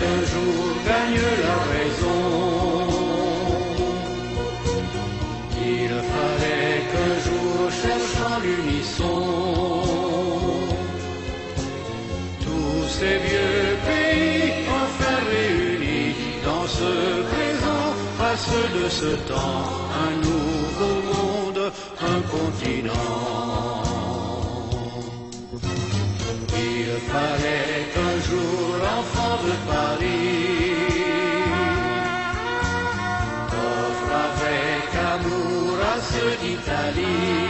qu'un jour gagne la raison. Il fallait qu'un jour, cherchant l'unisson, tous ces vieux pays enfin réunis dans ce présent, face de ce temps. التالي.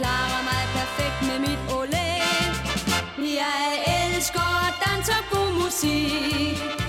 klarer mig perfekt med mit olé. Jeg elsker dans og god musik.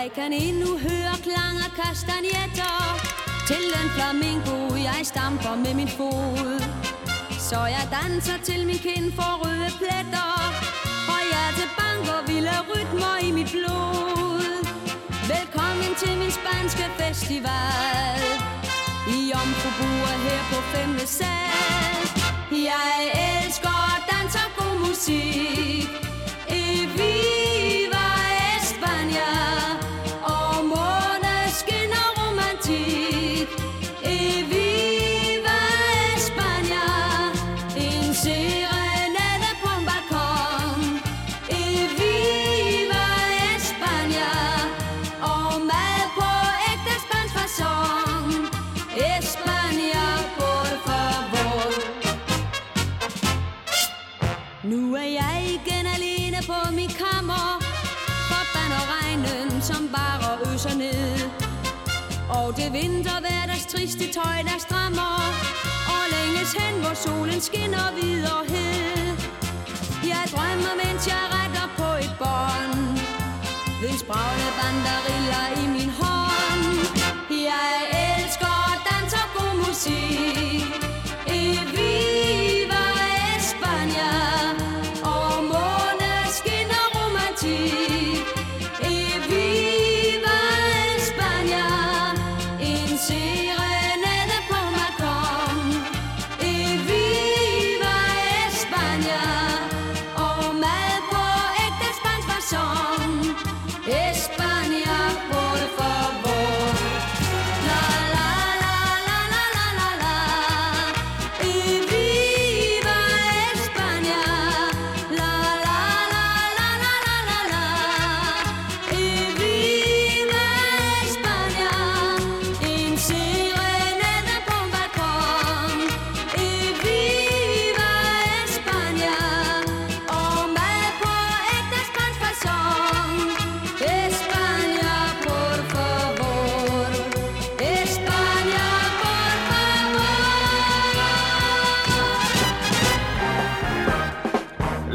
Jeg kan endnu høre klang af kastanjetter. Til en flamingo jeg stamper med min fod. Så jeg danser til min kind for røde pletter. Og hjertet banker vilde rytmer i mit blod. Velkommen til min spanske festival. I omfrubuer her på 5. sal. Jeg elsker dans og god musik. Og det deres triste tøj, der strammer Og længes hen, hvor solen skinner videre hed. Jeg drømmer, mens jeg retter på et bånd. Ved spragle banderiller i min hånd. Jeg elsker dans og god musik.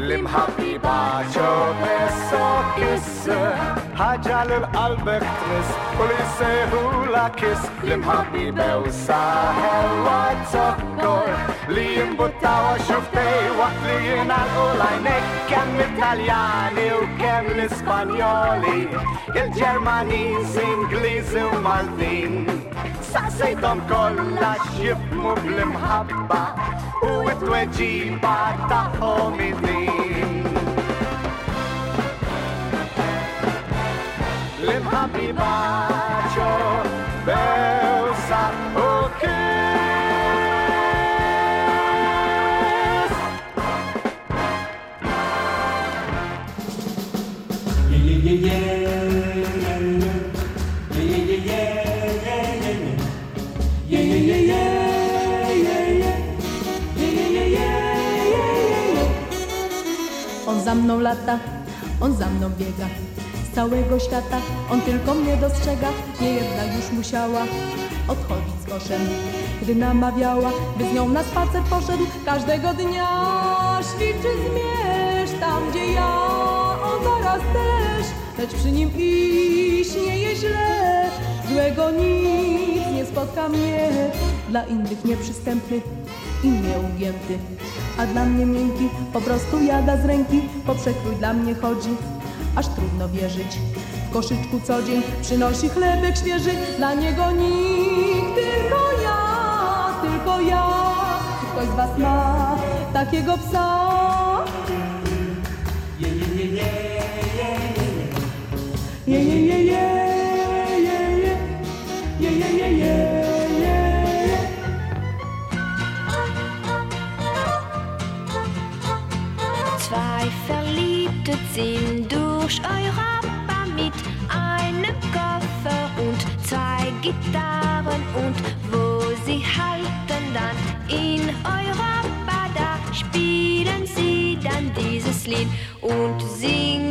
l-imħabbi baċo messo kiss. Ħaġa l-qalbek tris u li sejħu la kiss. L-imħabbi bewsa hewa ieħor li jimbuttawa xuftej waqt li jinalqu lajnek kemm Italjani u kemm l-Ispanjoli il-Ġermaniż, Ingliżi u Maltin. Saqsejtom kollha x'jifmu bl-imħabba u t-tweġiba tagħhom id-din. L-imħabbiba ċo mną lata, on za mną biega. Z całego świata on tylko mnie dostrzega. Nie jednak już musiała odchodzić z koszem Gdy namawiała, by z nią na spacer poszedł. Każdego dnia ćwiczy zmierz Tam gdzie ja, on zaraz też. Lecz przy nim iść nie jest źle. Złego nic nie spotka mnie. Dla innych nieprzystępny i nieugięty a dla mnie miękki, po prostu jada z ręki, po przekrój dla mnie chodzi, aż trudno wierzyć. W koszyczku co dzień przynosi chlebek świeży, dla niego nikt, tylko ja, tylko ja. Czy ktoś z was ma takiego psa? Je, je, je, je, je, je, je, je, je, je, Ziehen durch Europa mit einem Koffer und zwei Gitarren. Und wo sie halten dann in Europa, da spielen sie dann dieses Lied. Und singen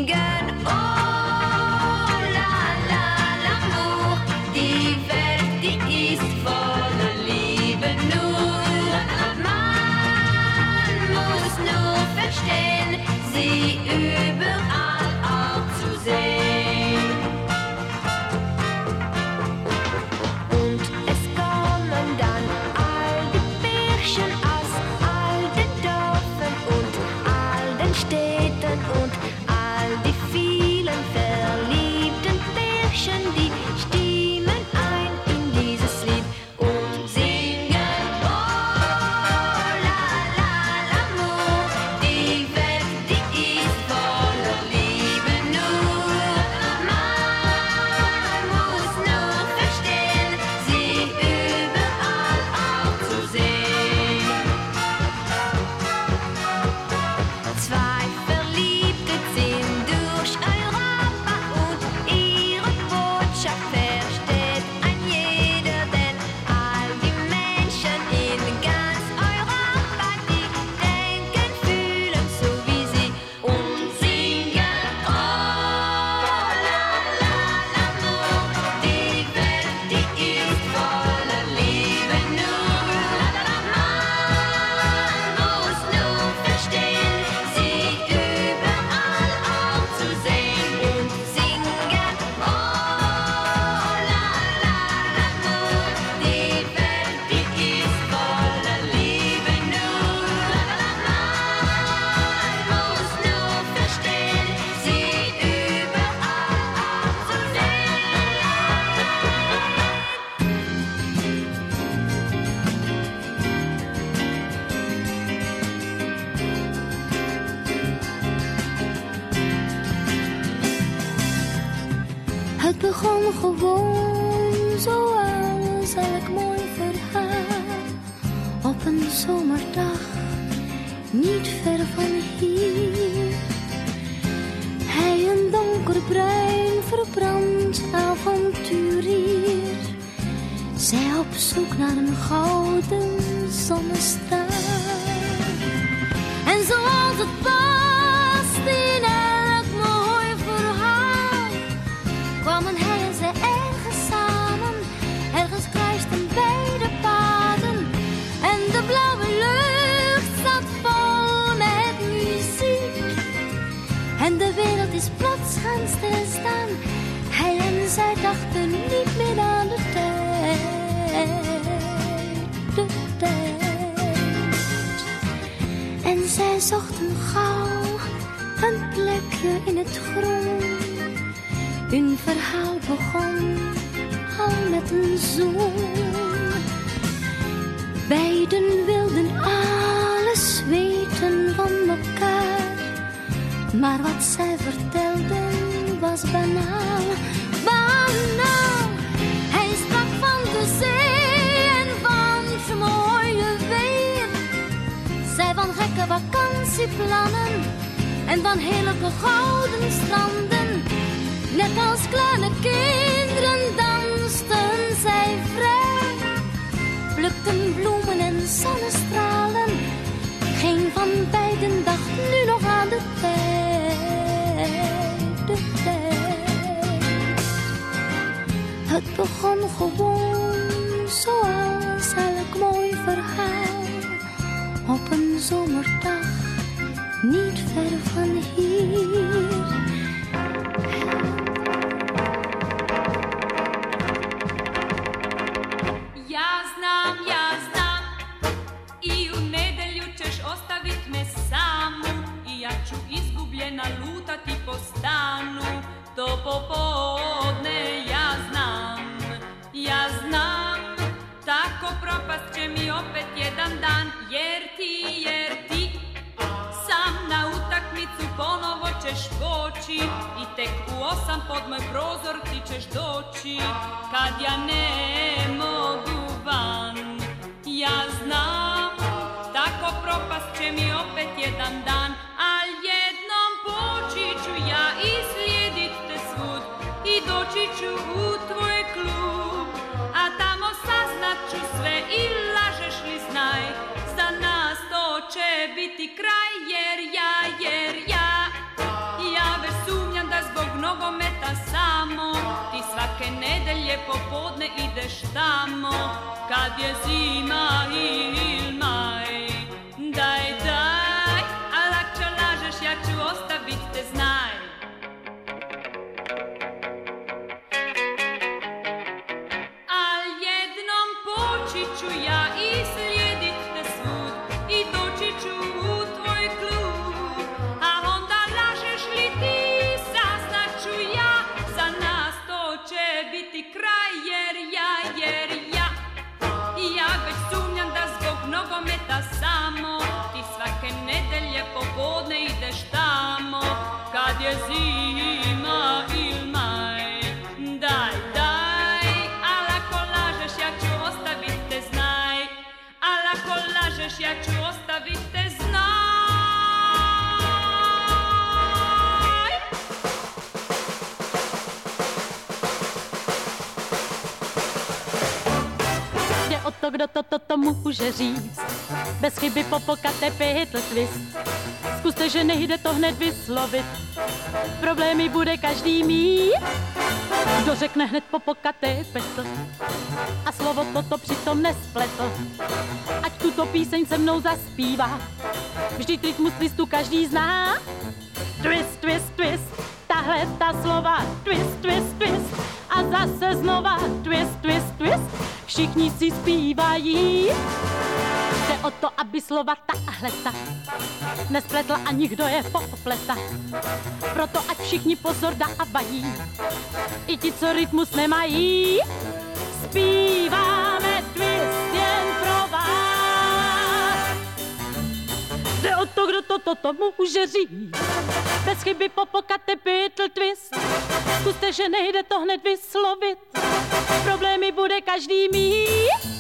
Maar wat zij vertelden was banaal, banaal. Hij sprak van de zee en van het mooie weer. Zij van gekke vakantieplannen en van heerlijke gouden stranden. Net als kleine kinderen dansten zij vrij. Plukten bloemen en zonnestralen. Geen van beiden dacht nu nog aan de tijd. Het begon gewoon zoals elk mooi verhaal. Op een zomerdag, niet ver van hier. Ja znam, ja znam I u nedelju ćeš ostavit me samu I ja ću izgubljena lutati po stanu To popodne ja znam. Ja znam Tako propast će mi opet jedan dan. Jer ti, jer ti Sam na utakmicu ponovo ćeš poći. I tek u osam pod moj prozor ti ćeš doći. Kad ja ne mogu van. Ja znam Tako propast će mi opet jedan dan. Al jednom doći ću u tvoj klub A tamo saznat ću sve i lažeš li znaj. Za nas to će biti kraj jer ja, jer ja Ja već sumnjam da zbog nogometa samo Ti svake nedelje popodne ideš tamo. Kad je zima ili může říct. Bez chyby popokaté pytl twist. Zkuste, že nejde to hned vyslovit. Problémy bude každý mít. Kdo řekne hned popokaté petl a slovo toto přitom nespletl. Ať tuto píseň se mnou zaspívá, vždyť rytmus twistu každý zná. Twist, twist, twist, tahle ta slova, twist, twist, twist. A zase znova, twist, twist, twist, všichni si zpívají. Jde o to, aby slova ta nespletla ani kdo je popleta. Proto ať všichni pozor dávají, i ti, co rytmus nemají. Zpíváme twist jen pro vás. Jde o to, kdo to toto může říct. Bez chyby popokate Beatle twist. Zkuste, že nejde to hned vyslovit. Problémy bude každý mít.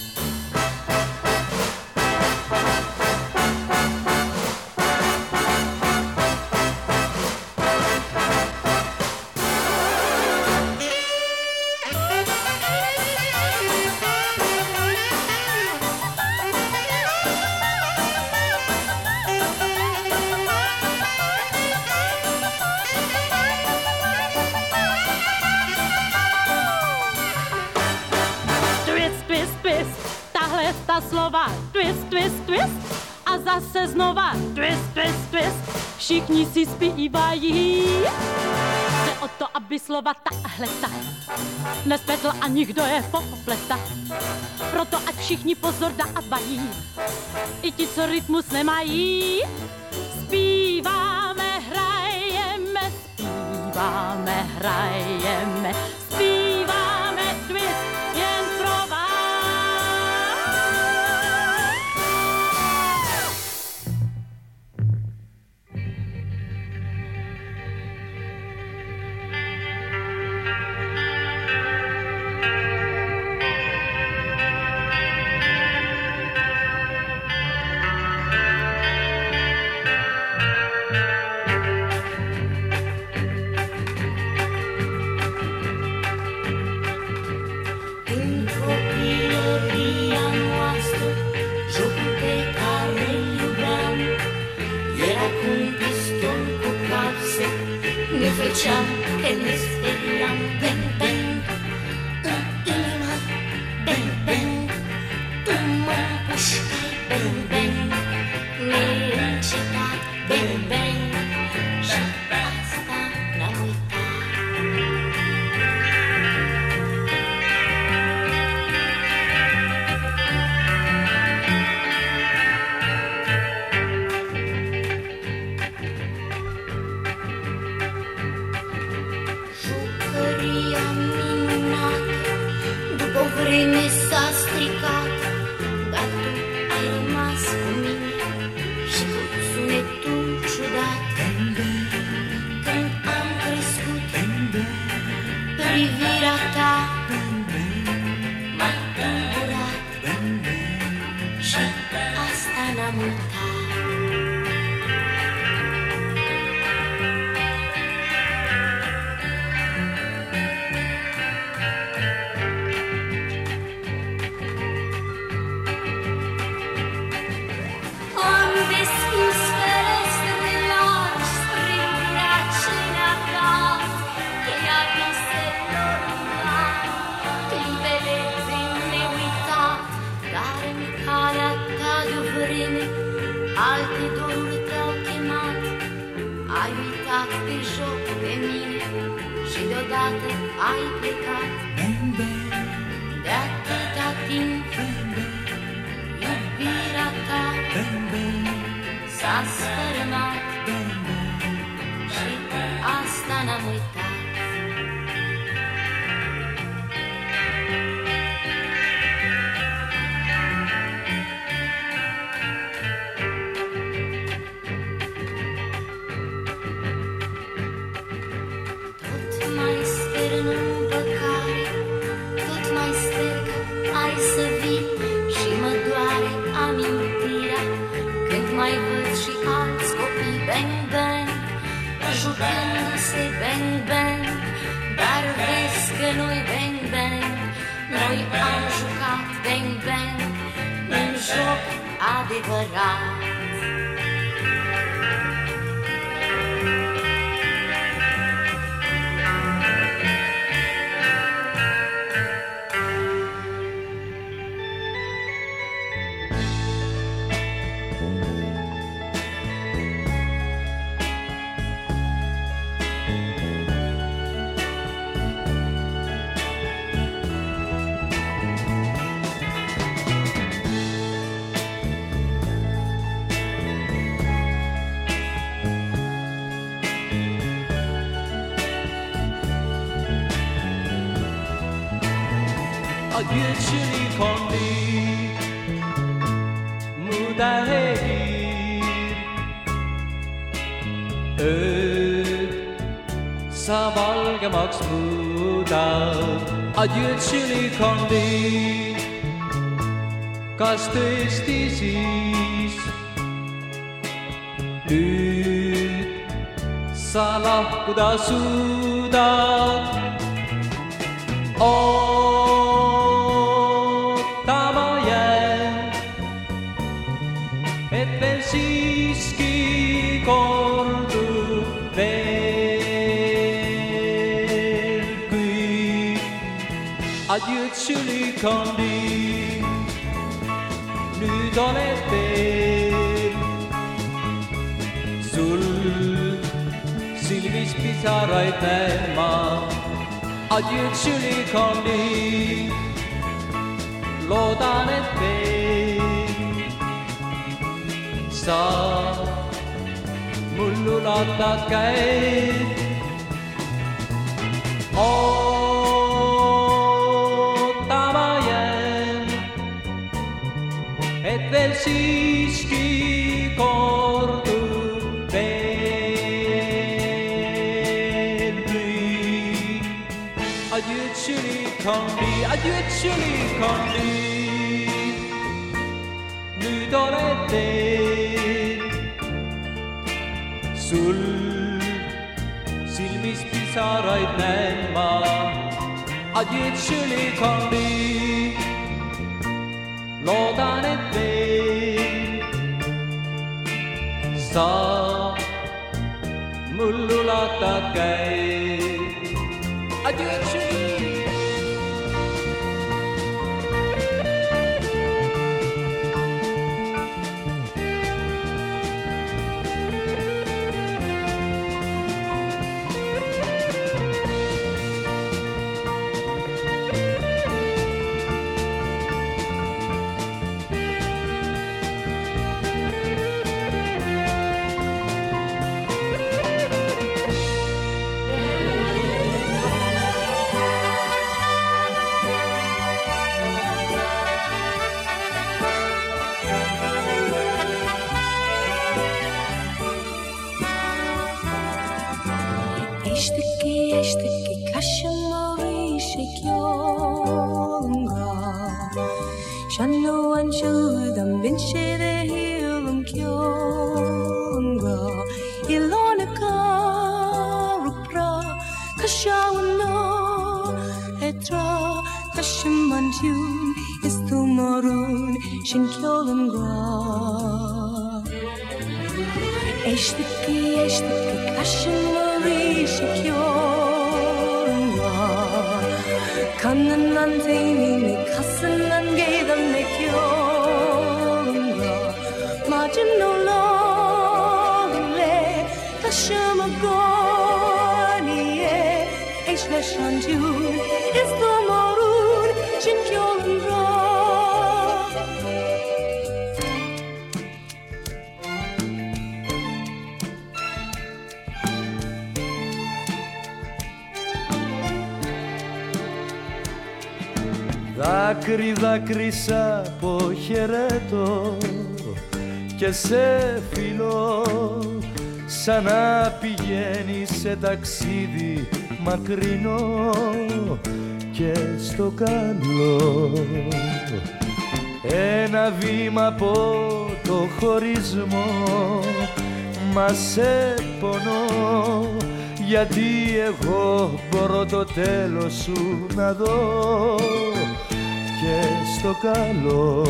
Slova twist, twist, twist a zase znova twist, twist, twist. Všichni si zpívají. Jde o to, aby slova tahle ta nespletl a nikdo je popleta. Proto ať všichni pozor dávají, i ti, co rytmus nemají. Zpíváme, hrajeme, zpíváme, hrajeme, beautiful chap in this muudab. adjöö, tšülikondid, kas tõesti siis nüüd sa lahkuda suudad? ootama jään, et veel siiski kordub veel Ad yüzsülük kandil Nüdalet bél Zul Szilvics pitárajt ma Ad yüzsülük kandil Lodanet bél Szá Mullul adtad käid Oh siiski kordub veel kõik. Adieu, chili kondi, adieu, chili kondi. nüüd oled teel sul silmis pisaraid näen ma. Adieu, chili kondi. loodan, et veel sa mululata kai adieu δάκρυσα από χαιρέτω και σε φιλώ. Σαν να πηγαίνει σε ταξίδι μακρινό και στο καλό. Ένα βήμα από το χωρισμό μας σε πονώ γιατί εγώ μπορώ το τέλος σου να δω. και στο καλό.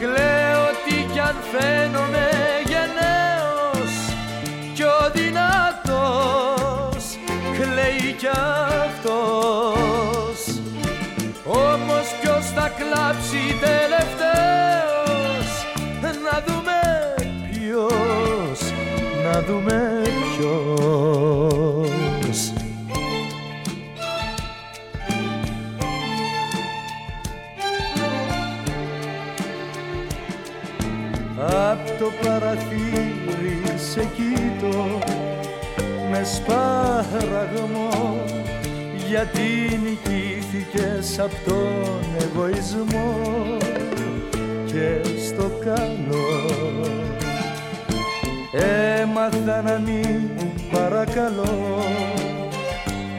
Κλαίω τι κι αν φαίνομαι γενναίος κι ο δυνατός κλαίει κι αυτός. Όμως ποιος θα κλάψει τελευταίος να δούμε ποιος να δούμε ποιος το παραθύρι σε κοίτω με σπαραγμό γιατί νικήθηκες απ' τον εγωισμό και στο καλό. Έμαθα να μην παρακαλώ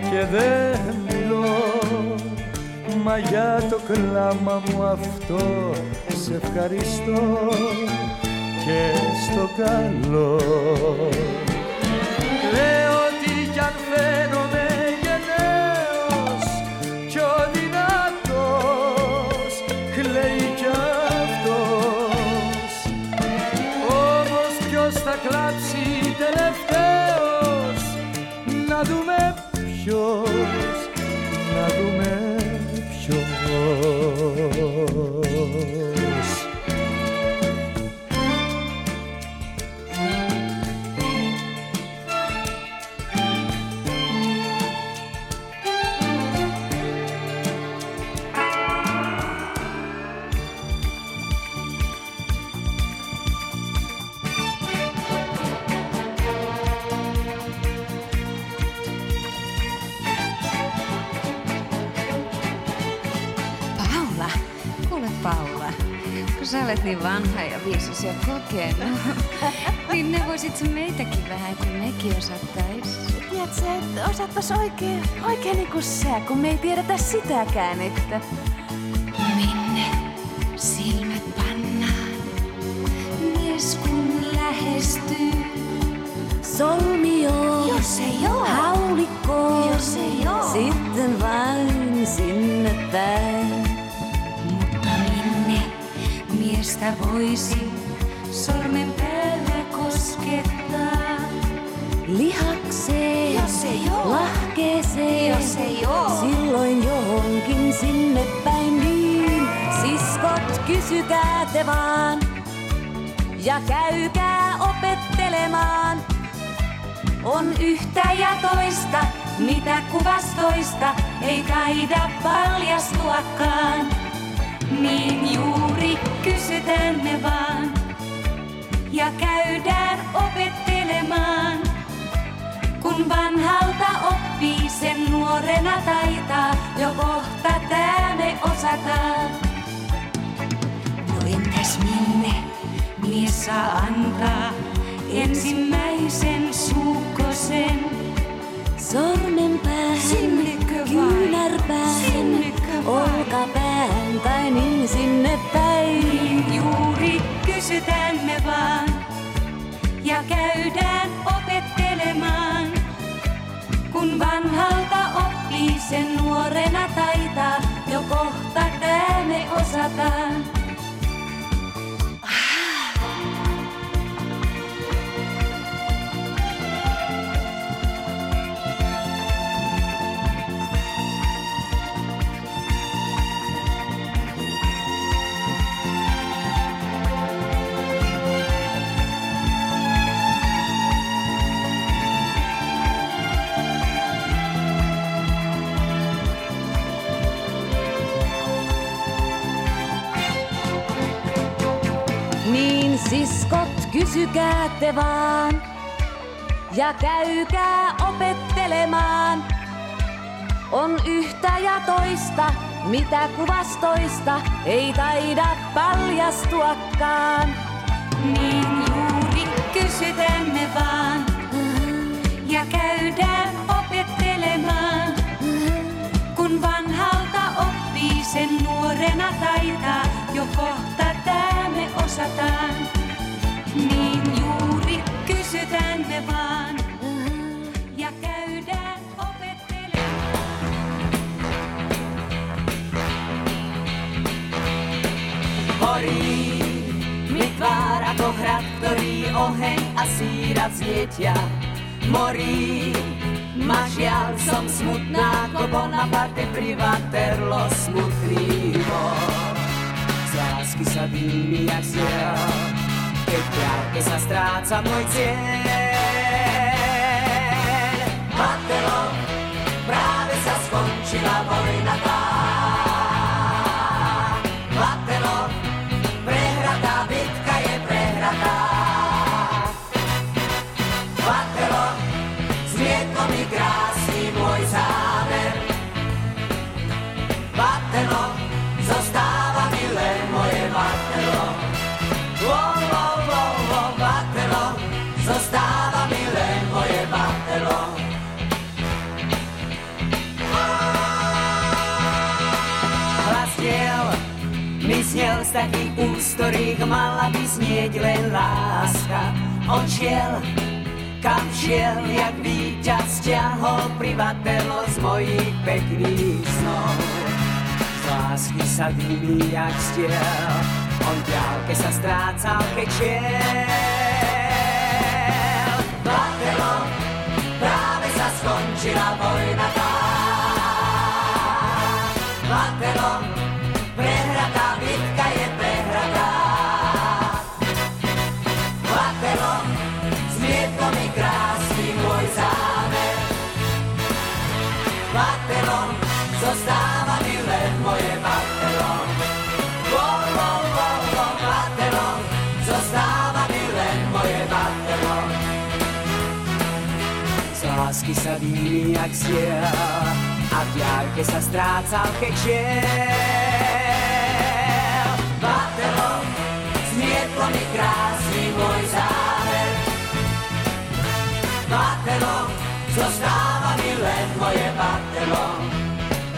και δεν μιλώ Μα για το κλάμα μου αυτό σε ευχαριστώ και στο καλό sä olet niin vanha ja viisas ja kokenut, niin ne voisit meitäkin vähän, että mekin osattais. Tiedätkö, että osaatpas oikein, oikein niin kuin sä, kun me ei tiedetä sitäkään, että... miestä voisi sormen päällä koskettaa? Lihakseen, Jos ei oo. lahkeeseen, Jos ei oo. silloin johonkin sinne päin niin. Siskot, kysykää te vaan ja käykää opettelemaan. On yhtä ja toista, mitä kuvastoista ei taida paljastuakaan. Niin juuri kysytään me vaan ja käydään opettelemaan. Kun vanhalta oppii, sen nuorena taitaa, jo kohta tää me osataan. No entäs minne mies saa antaa ensimmäisen suukkosen? Sormen päähän, kyynärpäähän, olkapään tai niin sinne päin. Juuri kysytään me vaan ja käydään opettelemaan. Kun vanhalta oppii, sen nuorena taitaa, jo kohta tää me osataan. Ja käykää opettelemaan. On yhtä ja toista, mitä kuvastoista ei taida paljastuakaan. Niin juuri kysytään me vaan ja käydään opettelemaan. Kun vanhalta oppii, sen nuorena taitaa, jo kohta tää me osataan. Niin juuri kysytään me vaan oheň a síra vznietia. Morí ma žiaľ, som smutná, ako Bonaparte privaterlo smutný mor. Z lásky sa dými jak ziel, keď práve sa stráca môj cieľ. Matelo, práve sa skončila vojna tá. Takých úst, mala by znieť len láska. On šiel, kam šiel, jak víťaz ťahol privatelo z mojich pekných snov. Z lásky sa dýmí jak stiel, on ďalke sa strácal, keď šiel. Platelo, práve sa skončila vojna tá. Platelo, prehratá lásky sa dýmí jak stiel a v diaľke sa strácal, keď šiel. Batelo, zmietlo mi krásny môj záver. Batelo, zostáva mi len moje batelo.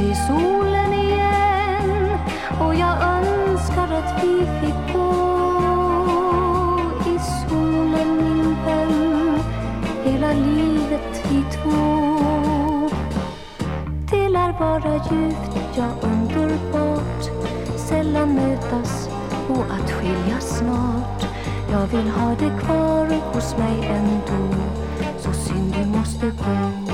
se solen igen. Och jag önskar att vi fick gå i solen min vän. Hela livet vi två. Det lär vara djupt, ja underbart sällan mötas och att skiljas snart. Jag vill ha det kvar hos mig ändå. Så synd du måste gå.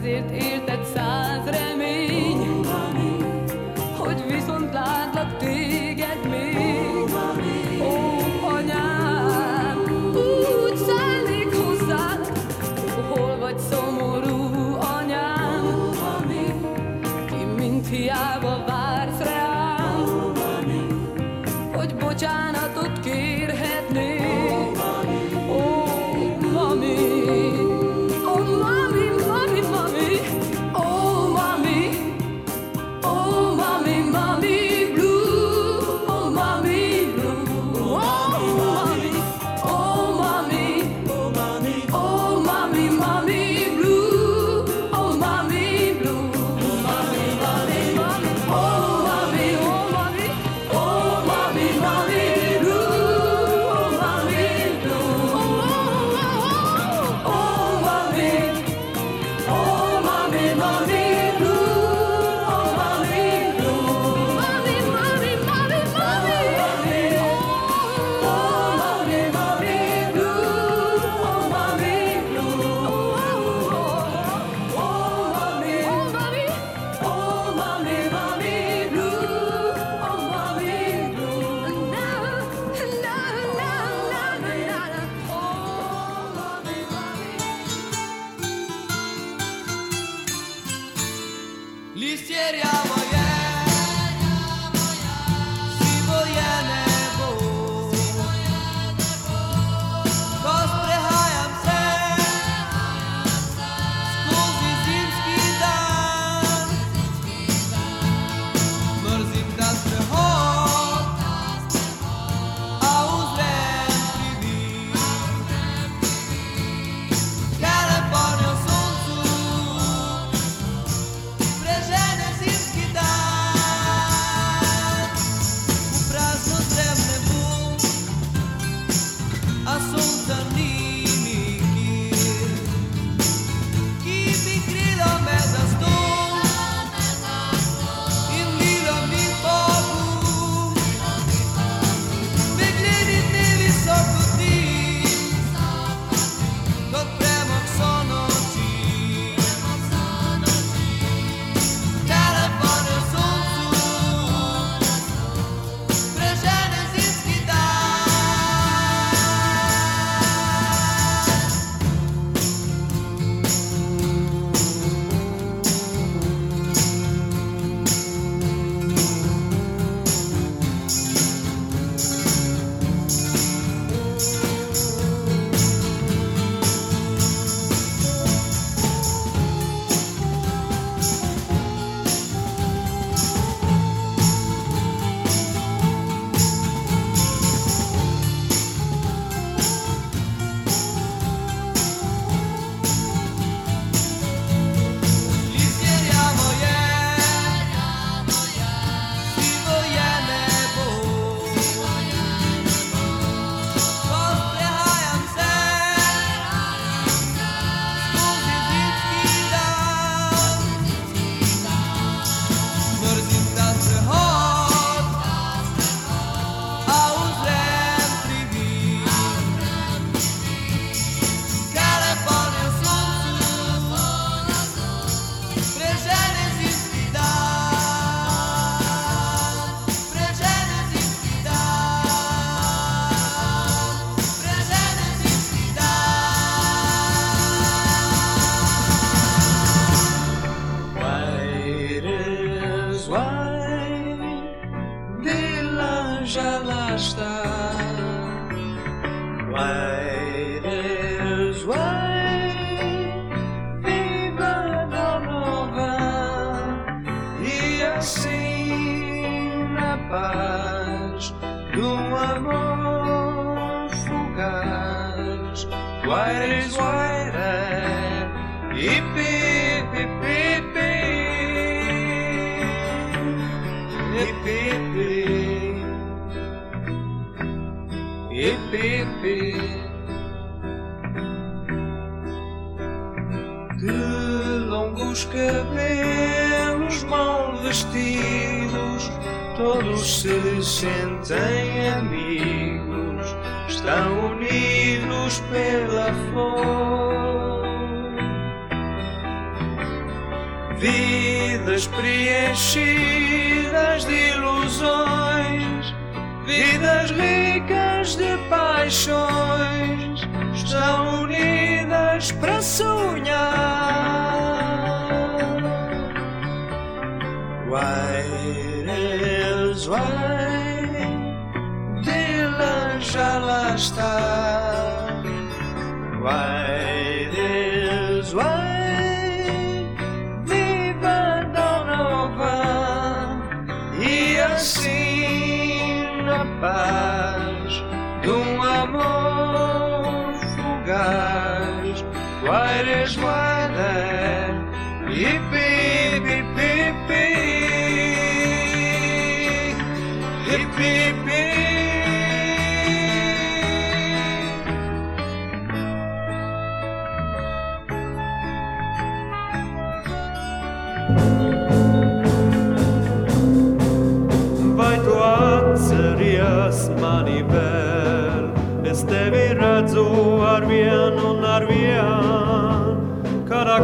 ezért érted száz remény. Bye. Redzu ar vienu un ar vienu. Kādā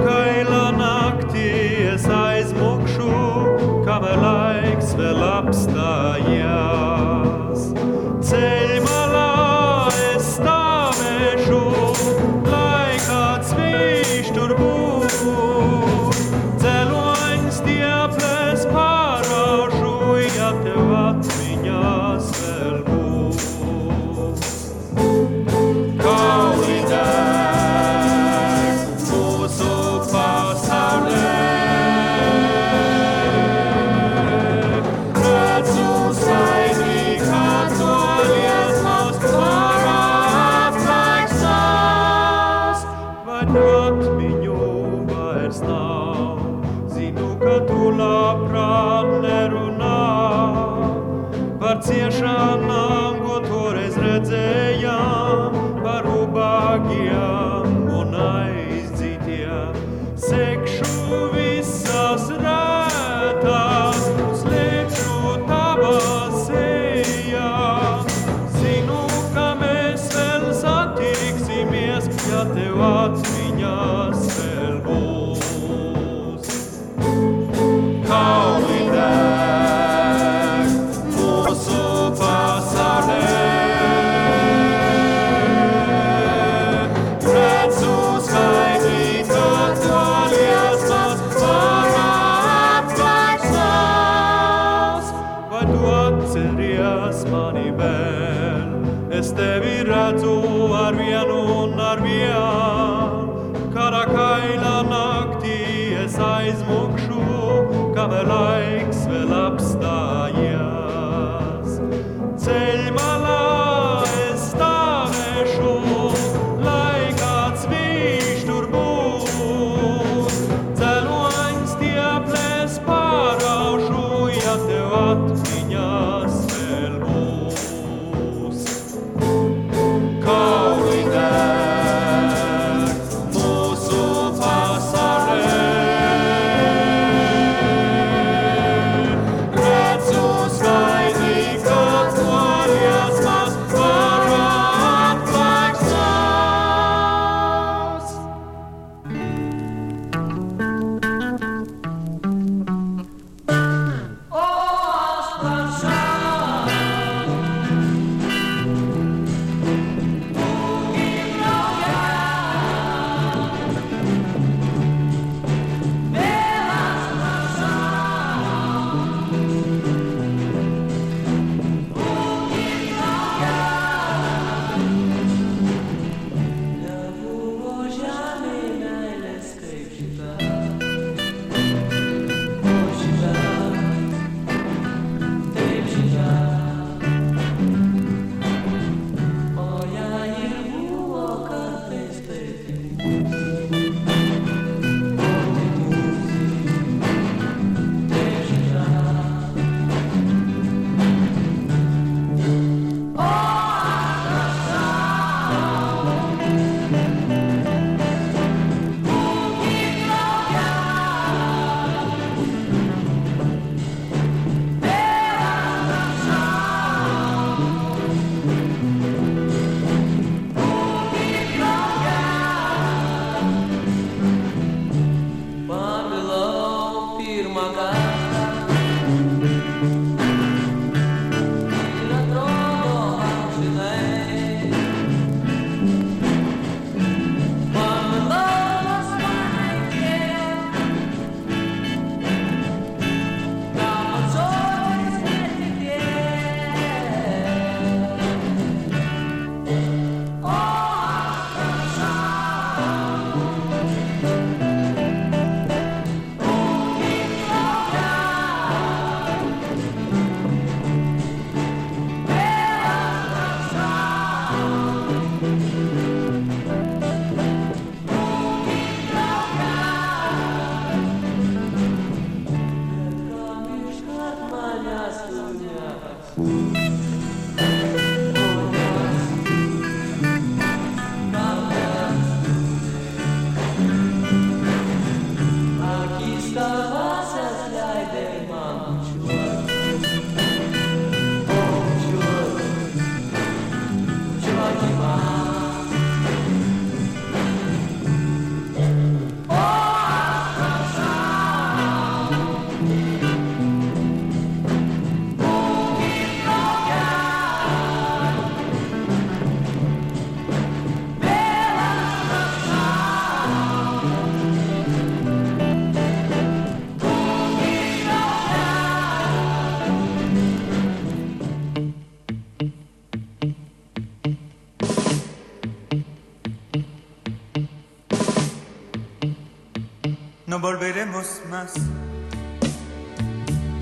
volveremos más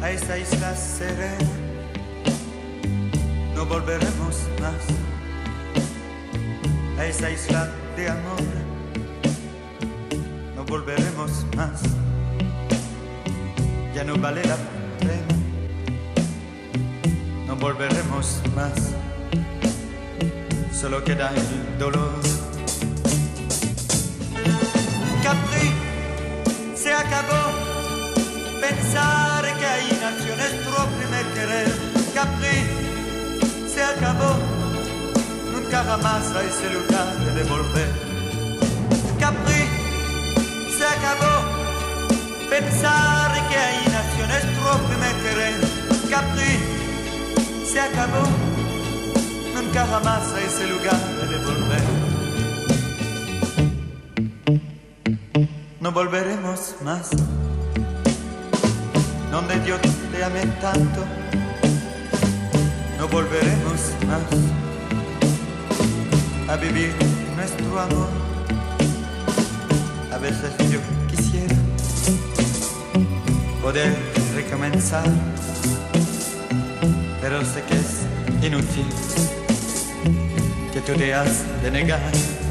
a esa isla serena. No volveremos más a esa isla de amor. De volver. Capri se acabó. Pensar que hay naciones nuestro primer querer. Capri se acabó. Nunca jamás a ese lugar de volver. no volveremos más. Donde Dios te ame tanto, no volveremos más a vivir nuestro amor. A veces yo quisiera poder recomenzar, pero sé que es inútil que tú te has de negar.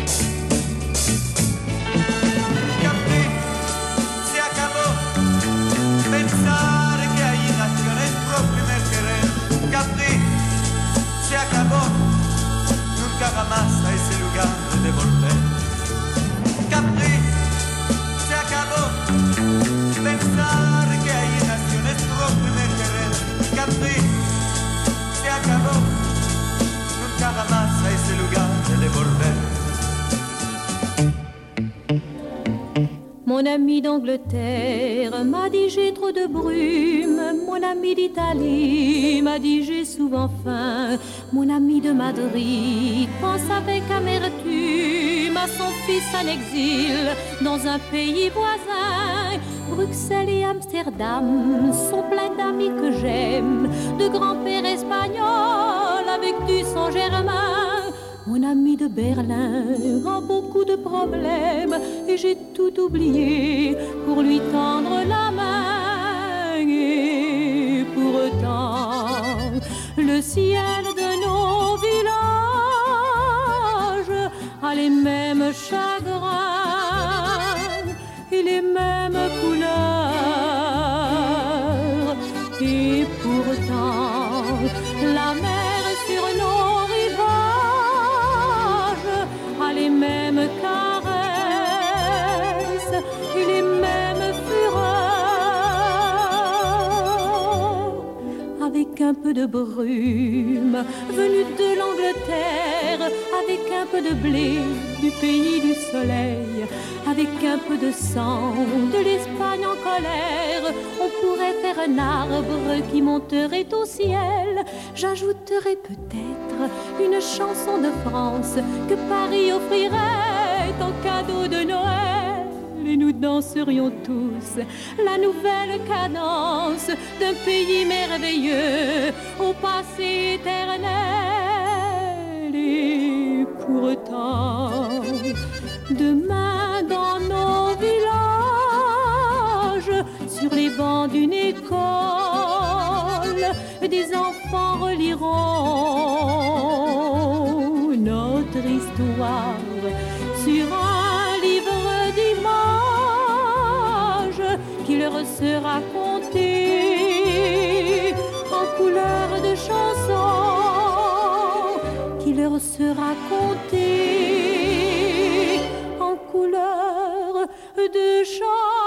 Mon ami d'Angleterre m'a dit j'ai trop de brume. Mon ami d'Italie m'a dit j'ai souvent faim. Mon ami de Madrid pense avec amertume à son fils en exil dans un pays voisin. Bruxelles et Amsterdam sont pleins d'amis que j'aime, de grands-pères espagnols avec du sang germain. Mon ami de Berlin a beaucoup de problèmes et j'ai tout oublié pour lui tendre la main. Et pourtant, le ciel de nos villages a les mêmes de brume venue de l'Angleterre, avec un peu de blé du pays du soleil, avec un peu de sang de l'Espagne en colère, on pourrait faire un arbre qui monterait au ciel. J'ajouterais peut-être une chanson de France que Paris offrirait en cadeau de Noël. Et nous danserions tous la nouvelle cadence d'un pays merveilleux au passé éternel. Et pourtant, demain dans nos villages, sur les bancs d'une école, des enfants reliront notre histoire se raconter en couleurs de chansons, qui leur se raconter en couleurs de chansons.